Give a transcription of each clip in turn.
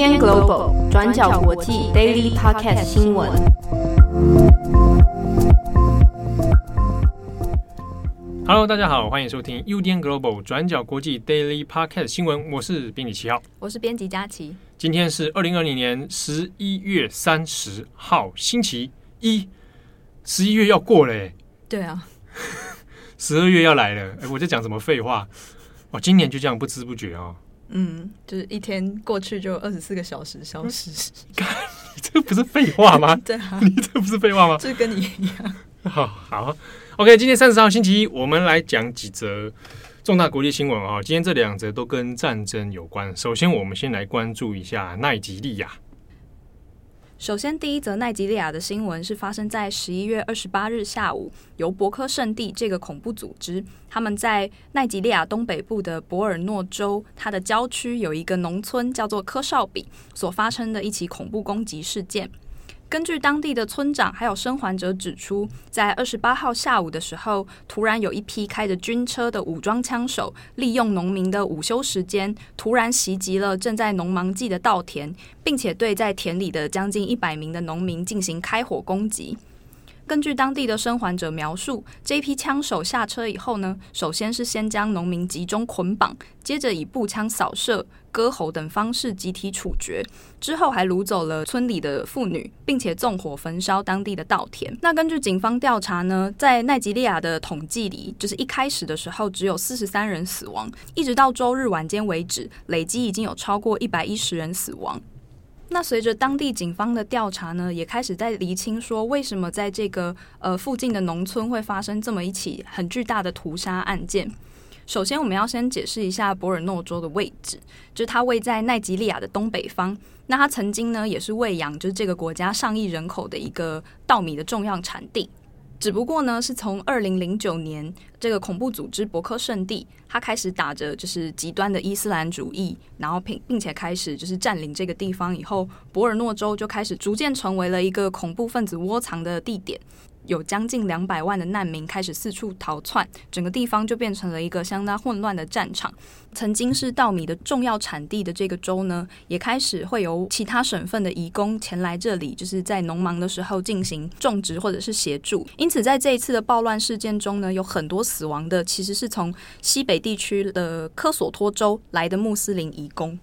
UDN Global 转角国际 Daily Podcast 新闻。Hello，大家好，欢迎收听 UDN Global 转角国际 Daily Podcast 新闻。我是编辑七号，我是编辑佳琪。今天是二零二零年十一月三十号，星期一。十一月要过了，对啊，十二月要来了。哎，我在讲什么废话？哇，今年就这样不知不觉哦。嗯，就是一天过去就二十四个小时消失。你这不是废话吗？对啊，你这不是废话吗？这跟你一样。好好，OK，今天三十号星期一，我们来讲几则重大国际新闻啊。今天这两则都跟战争有关。首先，我们先来关注一下奈及利亚。首先，第一则奈及利亚的新闻是发生在十一月二十八日下午，由博科圣地这个恐怖组织，他们在奈及利亚东北部的博尔诺州，它的郊区有一个农村叫做科绍比，所发生的一起恐怖攻击事件。根据当地的村长还有生还者指出，在二十八号下午的时候，突然有一批开着军车的武装枪手，利用农民的午休时间，突然袭击了正在农忙季的稻田，并且对在田里的将近一百名的农民进行开火攻击。根据当地的生还者描述，这批枪手下车以后呢，首先是先将农民集中捆绑，接着以步枪扫射、割喉等方式集体处决，之后还掳走了村里的妇女，并且纵火焚烧当地的稻田。那根据警方调查呢，在奈及利亚的统计里，就是一开始的时候只有四十三人死亡，一直到周日晚间为止，累计已经有超过一百一十人死亡。那随着当地警方的调查呢，也开始在厘清说，为什么在这个呃附近的农村会发生这么一起很巨大的屠杀案件。首先，我们要先解释一下博尔诺州的位置，就是它位在奈及利亚的东北方。那它曾经呢，也是喂养就是这个国家上亿人口的一个稻米的重要产地。只不过呢，是从二零零九年这个恐怖组织博科圣地，他开始打着就是极端的伊斯兰主义，然后并并且开始就是占领这个地方以后，博尔诺州就开始逐渐成为了一个恐怖分子窝藏的地点。有将近两百万的难民开始四处逃窜，整个地方就变成了一个相当混乱的战场。曾经是稻米的重要产地的这个州呢，也开始会由其他省份的移工前来这里，就是在农忙的时候进行种植或者是协助。因此，在这一次的暴乱事件中呢，有很多死亡的其实是从西北地区的科索托州来的穆斯林移工。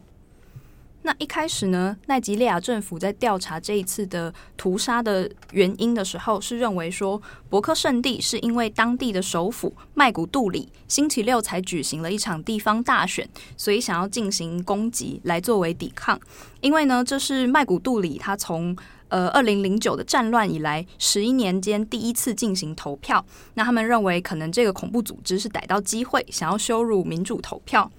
那一开始呢，奈及利亚政府在调查这一次的屠杀的原因的时候，是认为说博克圣地是因为当地的首府麦古杜里星期六才举行了一场地方大选，所以想要进行攻击来作为抵抗。因为呢，这是麦古杜里他从呃二零零九的战乱以来十一年间第一次进行投票。那他们认为可能这个恐怖组织是逮到机会，想要羞辱民主投票。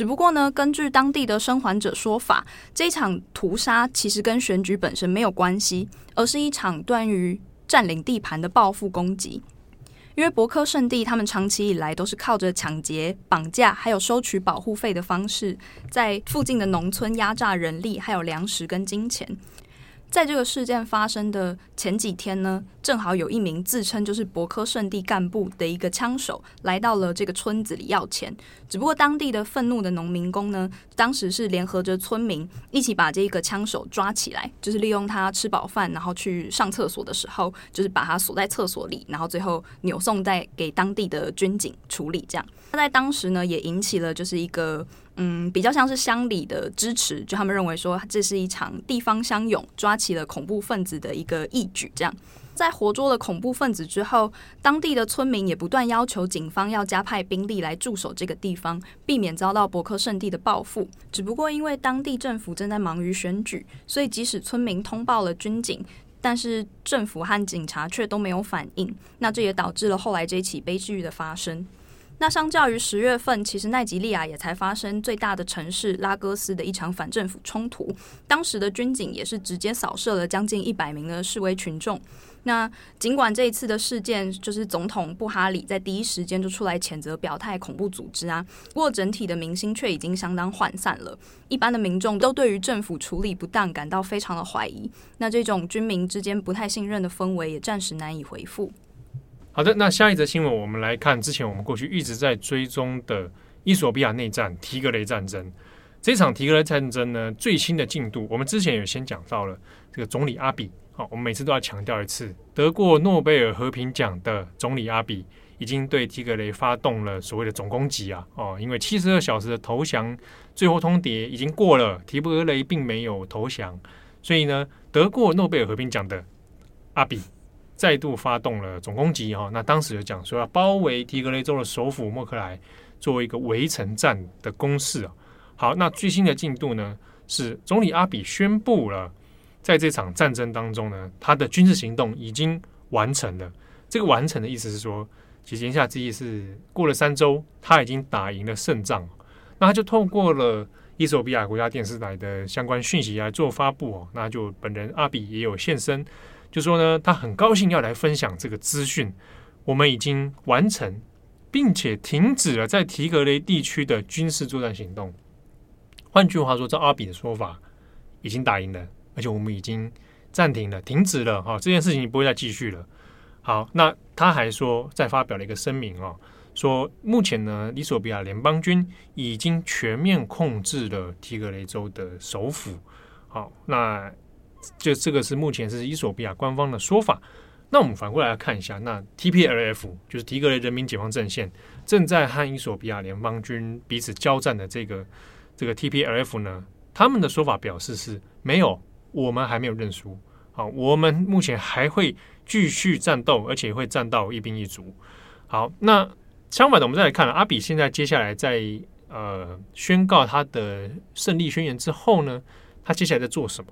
只不过呢，根据当地的生还者说法，这场屠杀其实跟选举本身没有关系，而是一场关于占领地盘的报复攻击。因为伯克圣地他们长期以来都是靠着抢劫、绑架，还有收取保护费的方式，在附近的农村压榨人力，还有粮食跟金钱。在这个事件发生的前几天呢，正好有一名自称就是博科圣地干部的一个枪手来到了这个村子里要钱。只不过当地的愤怒的农民工呢，当时是联合着村民一起把这个枪手抓起来，就是利用他吃饱饭然后去上厕所的时候，就是把他锁在厕所里，然后最后扭送在给当地的军警处理。这样，他在当时呢也引起了就是一个。嗯，比较像是乡里的支持，就他们认为说这是一场地方乡勇抓起了恐怖分子的一个义举。这样，在活捉了恐怖分子之后，当地的村民也不断要求警方要加派兵力来驻守这个地方，避免遭到博科圣地的报复。只不过因为当地政府正在忙于选举，所以即使村民通报了军警，但是政府和警察却都没有反应。那这也导致了后来这起悲剧的发生。那相较于十月份，其实奈及利亚也才发生最大的城市拉各斯的一场反政府冲突，当时的军警也是直接扫射了将近一百名的示威群众。那尽管这一次的事件，就是总统布哈里在第一时间就出来谴责表态恐怖组织啊，不过整体的民心却已经相当涣散了，一般的民众都对于政府处理不当感到非常的怀疑。那这种军民之间不太信任的氛围也暂时难以恢复。好的，那下一则新闻，我们来看之前我们过去一直在追踪的伊索比亚内战——提格雷战争。这场提格雷战争呢，最新的进度，我们之前有先讲到了这个总理阿比。好，我们每次都要强调一次，得过诺贝尔和平奖的总理阿比已经对提格雷发动了所谓的总攻击啊！哦，因为七十二小时的投降最后通牒已经过了，提格雷并没有投降，所以呢，得过诺贝尔和平奖的阿比再度发动了总攻击哈。那当时就讲说要包围提格雷州的首府莫克莱，作为一个围城战的攻势啊。好，那最新的进度呢，是总理阿比宣布了，在这场战争当中呢，他的军事行动已经完成了。这个完成的意思是说，其实言下之意是过了三周，他已经打赢了胜仗。那他就透过了伊索比亚国家电视台的相关讯息来做发布哦。那就本人阿比也有现身，就说呢，他很高兴要来分享这个资讯。我们已经完成，并且停止了在提格雷地区的军事作战行动。换句话说，照阿比的说法，已经打赢了，而且我们已经暂停了、停止了，哈，这件事情不会再继续了。好，那他还说，再发表了一个声明哦，说目前呢，利索比亚联邦军已经全面控制了提格雷州的首府。好，那就这个是目前是伊索比亚官方的说法。那我们反过来看一下，那 TPLF 就是提格雷人民解放阵线正在和伊索比亚联邦军彼此交战的这个。这个 TPLF 呢，他们的说法表示是没有，我们还没有认输。好，我们目前还会继续战斗，而且会战到一兵一卒。好，那相反的，我们再来看阿比现在接下来在呃宣告他的胜利宣言之后呢，他接下来在做什么？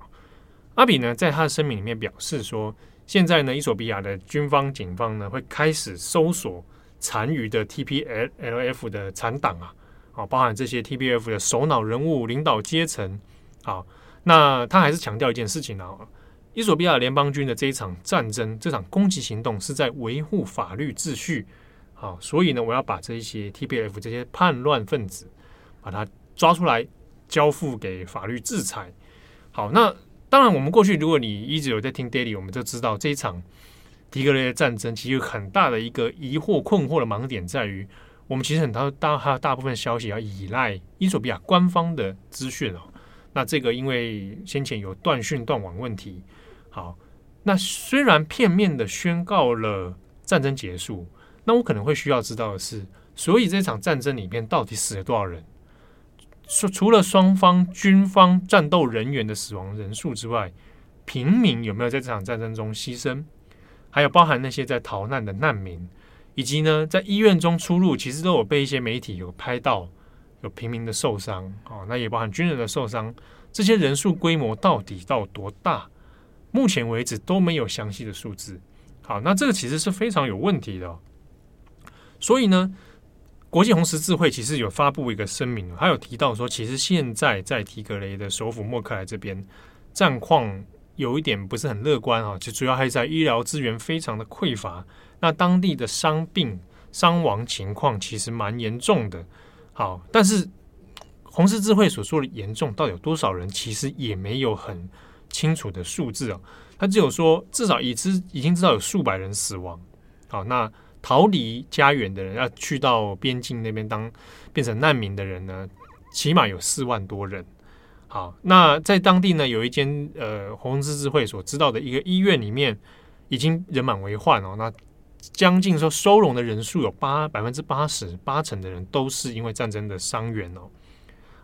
阿比呢，在他的声明里面表示说，现在呢，伊索比亚的军方警方呢，会开始搜索残余的 TPLF 的残党啊。啊，包含这些 TPLF 的首脑人物、领导阶层。好，那他还是强调一件事情啊，伊索比亚联邦军的这一场战争、这场攻击行动是在维护法律秩序。好，所以呢，我要把这些 TPLF 这些叛乱分子，把他抓出来，交付给法律制裁。好，那当然，我们过去如果你一直有在听 Daily，我们就知道这一场迪格雷的战争，其实有很大的一个疑惑、困惑的盲点在于。我们其实很大大还有大部分消息要依赖伊索比亚官方的资讯哦。那这个因为先前有断讯断网问题，好，那虽然片面的宣告了战争结束，那我可能会需要知道的是，所以这场战争里面到底死了多少人？说除了双方军方战斗人员的死亡人数之外，平民有没有在这场战争中牺牲？还有包含那些在逃难的难民？以及呢，在医院中出入，其实都有被一些媒体有拍到，有平民的受伤哦，那也包含军人的受伤，这些人数规模到底到多大？目前为止都没有详细的数字。好，那这个其实是非常有问题的。所以呢，国际红十字会其实有发布一个声明，还有提到说，其实现在在提格雷的首府莫克莱这边战况有一点不是很乐观啊，其实主要还是在医疗资源非常的匮乏。那当地的伤病伤亡情况其实蛮严重的，好，但是红十字会所说的严重到底有多少人，其实也没有很清楚的数字啊。他只有说至少已知已经知道有数百人死亡。好，那逃离家园的人要去到边境那边当变成难民的人呢，起码有四万多人。好，那在当地呢，有一间呃红十字会所知道的一个医院里面已经人满为患哦。那将近说收容的人数有八百分之八十八成的人都是因为战争的伤员哦。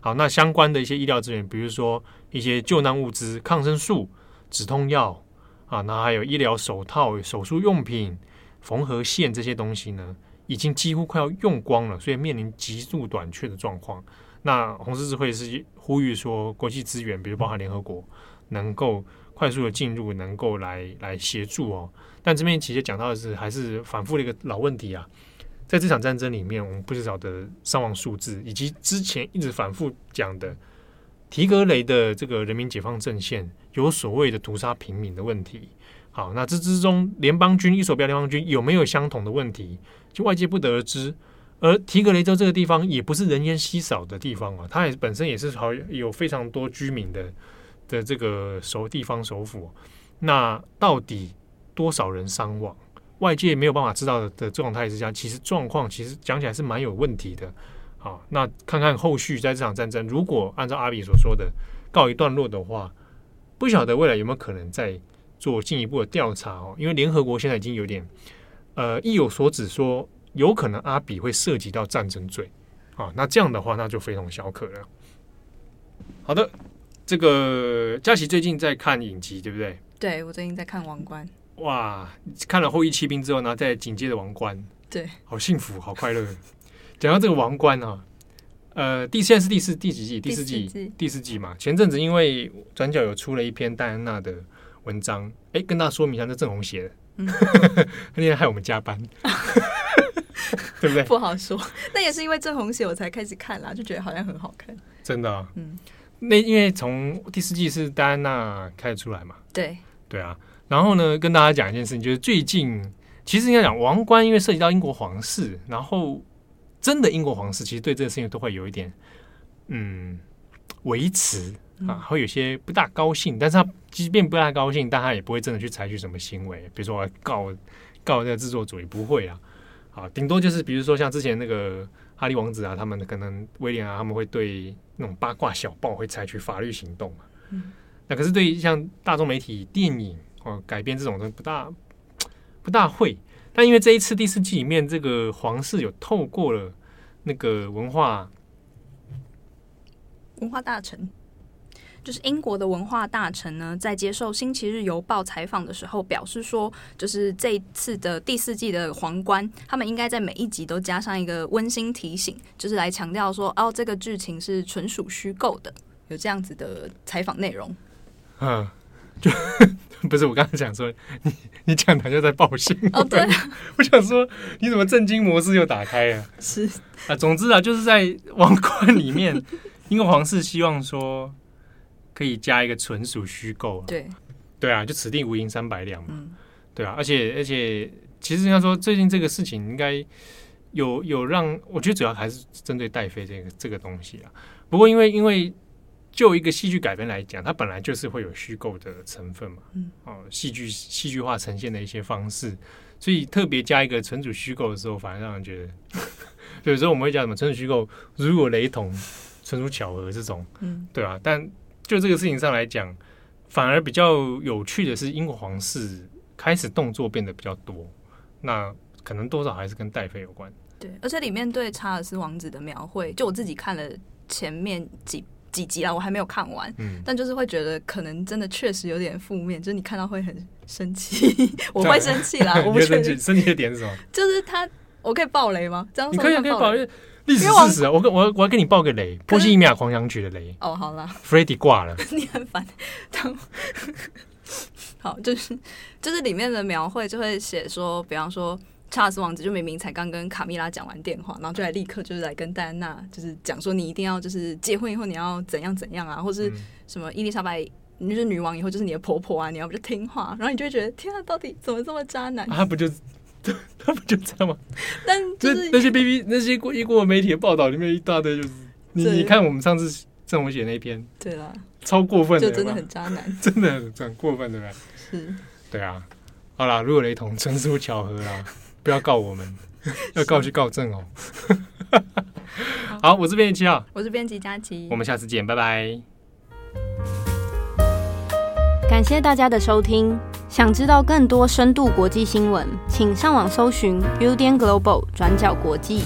好，那相关的一些医疗资源，比如说一些救难物资、抗生素、止痛药啊，那还有医疗手套、手术用品、缝合线这些东西呢，已经几乎快要用光了，所以面临极度短缺的状况。那红十字会是呼吁说，国际资源，比如包含联合国，能够快速的进入，能够来来协助哦。但这边其实讲到的是，还是反复的一个老问题啊。在这场战争里面，我们不知道的伤亡数字，以及之前一直反复讲的提格雷的这个人民解放阵线有所谓的屠杀平民的问题。好，那这之中联邦军、伊索比亚联邦军有没有相同的问题，就外界不得而知。而提格雷州这个地方也不是人烟稀少的地方啊，它也本身也是好有非常多居民的的这个首地方首府。那到底？多少人伤亡？外界没有办法知道的状态之下，其实状况其实讲起来是蛮有问题的。好，那看看后续在这场战争，如果按照阿比所说的告一段落的话，不晓得未来有没有可能再做进一步的调查哦？因为联合国现在已经有点呃意有所指，说有可能阿比会涉及到战争罪啊。那这样的话，那就非同小可了。好的，这个佳琪最近在看影集，对不对？对，我最近在看《王冠》。哇，看了《后翼弃兵》之后呢，再紧接着《王冠》。对，好幸福，好快乐。讲到这个王冠啊，呃，第现在是第四第几季？第四季，第四季，第四季嘛。前阵子因为转角有出了一篇戴安娜的文章，哎，跟大家说明一下，那郑红写的，嗯、那天害我们加班，对不对？不好说，那也是因为郑红写，我才开始看啦，就觉得好像很好看。真的、啊，嗯，那因为从第四季是戴安娜开始出来嘛，对，对啊。然后呢，跟大家讲一件事情，就是最近。其实应该讲王冠，因为涉及到英国皇室，然后真的英国皇室其实对这个事情都会有一点嗯维持啊，会有些不大高兴。但是他即便不大高兴，但他也不会真的去采取什么行为，比如说我告告那个制作组也不会啊。啊，顶多就是比如说像之前那个哈利王子啊，他们可能威廉啊，他们会对那种八卦小报会采取法律行动嘛。嗯，那可是对于像大众媒体、电影哦改编这种东西不大。不大会，但因为这一次第四季里面，这个皇室有透过了那个文化文化大臣，就是英国的文化大臣呢，在接受《星期日邮报》采访的时候表示说，就是这一次的第四季的皇冠，他们应该在每一集都加上一个温馨提醒，就是来强调说，哦，这个剧情是纯属虚构的，有这样子的采访内容。嗯，就。不是我刚才讲说，你你讲台就在报信哦，对，我想说你怎么震惊模式又打开了？是啊，总之啊，就是在王冠里面，英国皇室希望说可以加一个纯属虚构，对。对啊，就此地无银三百两嘛，嗯、对啊，而且而且其实应该说最近这个事情应该有有让我觉得主要还是针对戴妃这个这个东西啊，不过因为因为。就一个戏剧改编来讲，它本来就是会有虚构的成分嘛，嗯，哦，戏剧戏剧化呈现的一些方式，所以特别加一个纯属虚构的时候，反而让人觉得，有时候我们会讲什么纯属虚构，如果雷同，纯属巧合这种，嗯，对啊，但就这个事情上来讲，反而比较有趣的是，英国皇室开始动作变得比较多，那可能多少还是跟戴妃有关，对，而且里面对查尔斯王子的描绘，就我自己看了前面几。几集啊，我还没有看完，嗯，但就是会觉得可能真的确实有点负面，就是你看到会很生气，我会生气啦，我不生气，生气的点是什么？就是他，我可以爆雷吗？这样你可以可以爆雷，历史事实啊！我跟我我要跟你爆个雷，波西米亚狂想曲的雷哦，好了，Freddie 挂了，你很烦，好，就是就是里面的描绘就会写说，比方说。查尔斯王子就明明才刚跟卡米拉讲完电话，然后就来立刻就是来跟戴安娜就是讲说，你一定要就是结婚以后你要怎样怎样啊，或是什么伊丽莎白你就是女王以后就是你的婆婆啊，你要不就听话，然后你就会觉得天啊，到底怎么这么渣男？啊、他不就他不就这样吗？但就是那些 B B 那些过英国媒体的报道里面一大堆就是你你看我们上次郑红写那篇对啦，超过分的，就真的很渣男，真的很很过分对不对？是，对啊，好啦，如果雷同纯属巧合啦。不要告我们，要告去告郑哦。好，我是编辑七号，我是编辑佳琪，我们下次见，拜拜。感谢大家的收听。想知道更多深度国际新闻，请上网搜寻 Udan Global 转角国际。